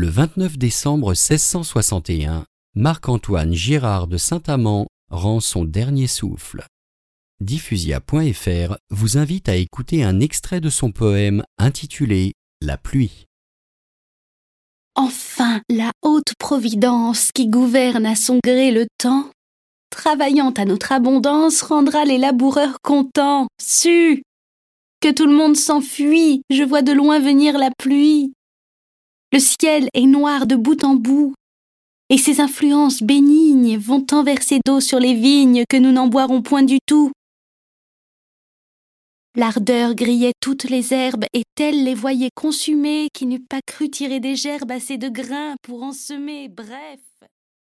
Le 29 décembre 1661, Marc-Antoine Girard de Saint-Amand rend son dernier souffle. Diffusia.fr vous invite à écouter un extrait de son poème intitulé La pluie. Enfin, la haute providence qui gouverne à son gré le temps, travaillant à notre abondance, rendra les laboureurs contents. Su Que tout le monde s'enfuit, je vois de loin venir la pluie. Le ciel est noir de bout en bout, et ses influences bénignes vont tant verser d'eau sur les vignes que nous n'en boirons point du tout. L'ardeur grillait toutes les herbes, et telles les voyait consumées qui n'eût pas cru tirer des gerbes assez de grains pour en semer, bref.